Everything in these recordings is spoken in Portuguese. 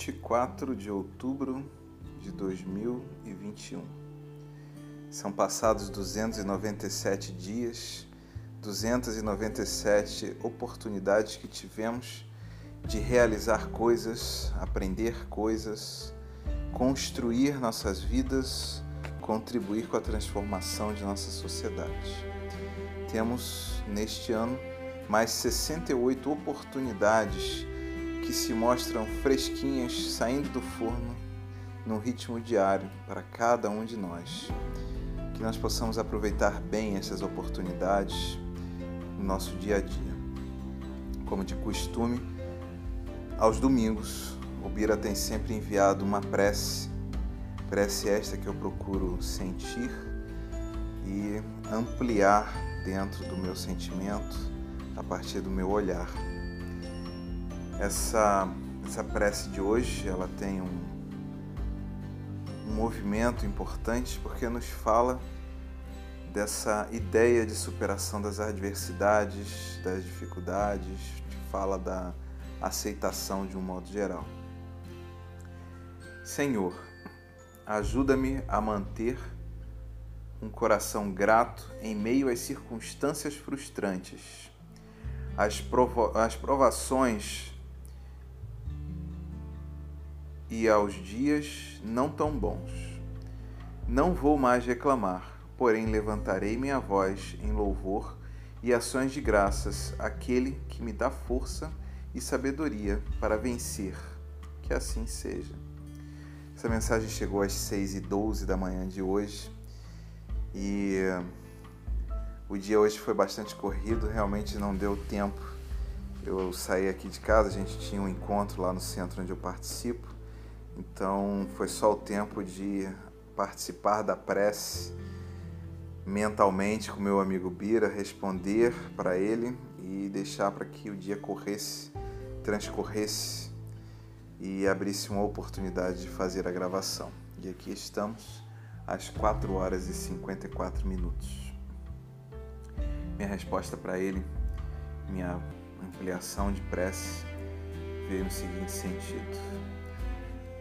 24 de outubro de 2021. São passados 297 dias, 297 oportunidades que tivemos de realizar coisas, aprender coisas, construir nossas vidas, contribuir com a transformação de nossa sociedade. Temos neste ano mais 68 oportunidades que se mostram fresquinhas saindo do forno num ritmo diário para cada um de nós. Que nós possamos aproveitar bem essas oportunidades no nosso dia a dia. Como de costume, aos domingos, o Bira tem sempre enviado uma prece, prece esta que eu procuro sentir e ampliar dentro do meu sentimento a partir do meu olhar. Essa, essa prece de hoje ela tem um, um movimento importante porque nos fala dessa ideia de superação das adversidades, das dificuldades, fala da aceitação de um modo geral. Senhor, ajuda-me a manter um coração grato em meio às circunstâncias frustrantes. As, provo as provações e aos dias não tão bons. Não vou mais reclamar, porém levantarei minha voz em louvor e ações de graças àquele que me dá força e sabedoria para vencer. Que assim seja. Essa mensagem chegou às 6 e 12 da manhã de hoje e o dia hoje foi bastante corrido, realmente não deu tempo. Eu saí aqui de casa, a gente tinha um encontro lá no centro onde eu participo então foi só o tempo de participar da prece mentalmente com meu amigo Bira, responder para ele e deixar para que o dia corresse, transcorresse e abrisse uma oportunidade de fazer a gravação. E aqui estamos às 4 horas e 54 minutos. Minha resposta para ele, minha ampliação de prece, veio no seguinte sentido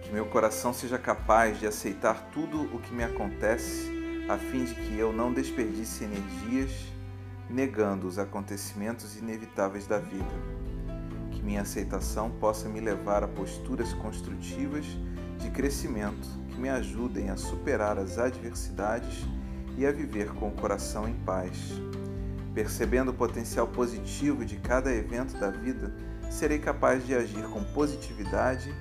que meu coração seja capaz de aceitar tudo o que me acontece, a fim de que eu não desperdice energias negando os acontecimentos inevitáveis da vida. Que minha aceitação possa me levar a posturas construtivas de crescimento que me ajudem a superar as adversidades e a viver com o coração em paz. Percebendo o potencial positivo de cada evento da vida, serei capaz de agir com positividade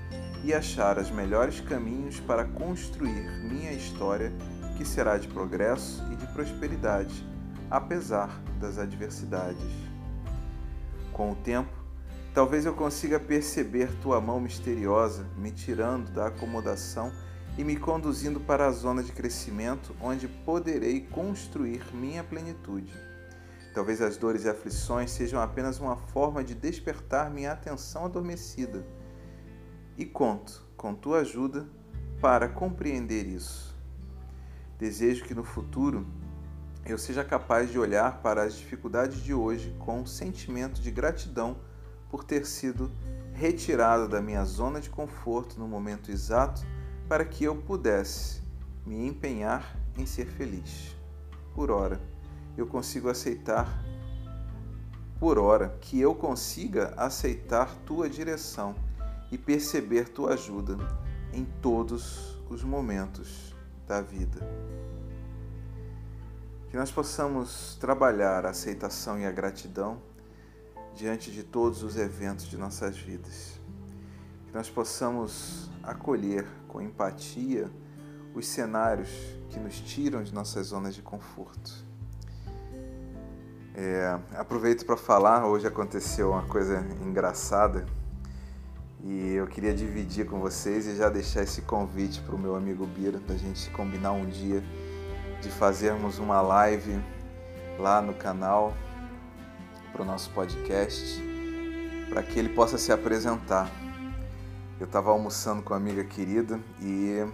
e achar os melhores caminhos para construir minha história, que será de progresso e de prosperidade, apesar das adversidades. Com o tempo, talvez eu consiga perceber tua mão misteriosa me tirando da acomodação e me conduzindo para a zona de crescimento onde poderei construir minha plenitude. Talvez as dores e aflições sejam apenas uma forma de despertar minha atenção adormecida e conto com tua ajuda para compreender isso. Desejo que no futuro eu seja capaz de olhar para as dificuldades de hoje com um sentimento de gratidão por ter sido retirado da minha zona de conforto no momento exato para que eu pudesse me empenhar em ser feliz. Por ora, eu consigo aceitar por hora que eu consiga aceitar tua direção e perceber tua ajuda em todos os momentos da vida. Que nós possamos trabalhar a aceitação e a gratidão diante de todos os eventos de nossas vidas. Que nós possamos acolher com empatia os cenários que nos tiram de nossas zonas de conforto. É, aproveito para falar, hoje aconteceu uma coisa engraçada e eu queria dividir com vocês e já deixar esse convite para o meu amigo Bira, da gente combinar um dia de fazermos uma live lá no canal para o nosso podcast, para que ele possa se apresentar. Eu estava almoçando com uma amiga querida e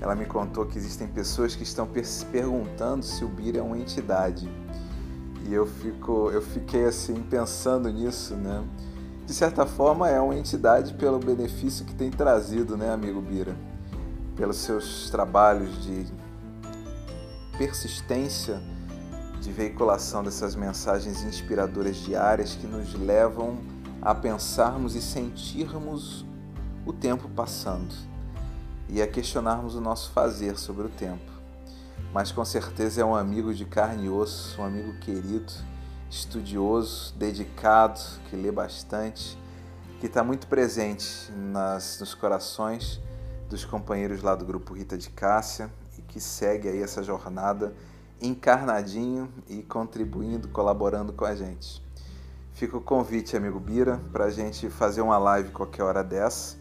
ela me contou que existem pessoas que estão perguntando se o Bira é uma entidade. E eu, fico, eu fiquei assim pensando nisso, né? De certa forma é uma entidade pelo benefício que tem trazido, né, amigo Bira? Pelos seus trabalhos de persistência de veiculação dessas mensagens inspiradoras diárias que nos levam a pensarmos e sentirmos o tempo passando e a questionarmos o nosso fazer sobre o tempo. Mas com certeza é um amigo de carne e osso, um amigo querido estudioso, dedicado, que lê bastante, que está muito presente nas, nos corações dos companheiros lá do grupo Rita de Cássia e que segue aí essa jornada encarnadinho e contribuindo, colaborando com a gente. Fica o convite, amigo Bira, para a gente fazer uma live qualquer hora dessa.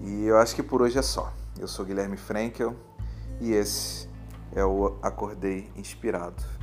E eu acho que por hoje é só. Eu sou Guilherme Frankel e esse é o Acordei Inspirado.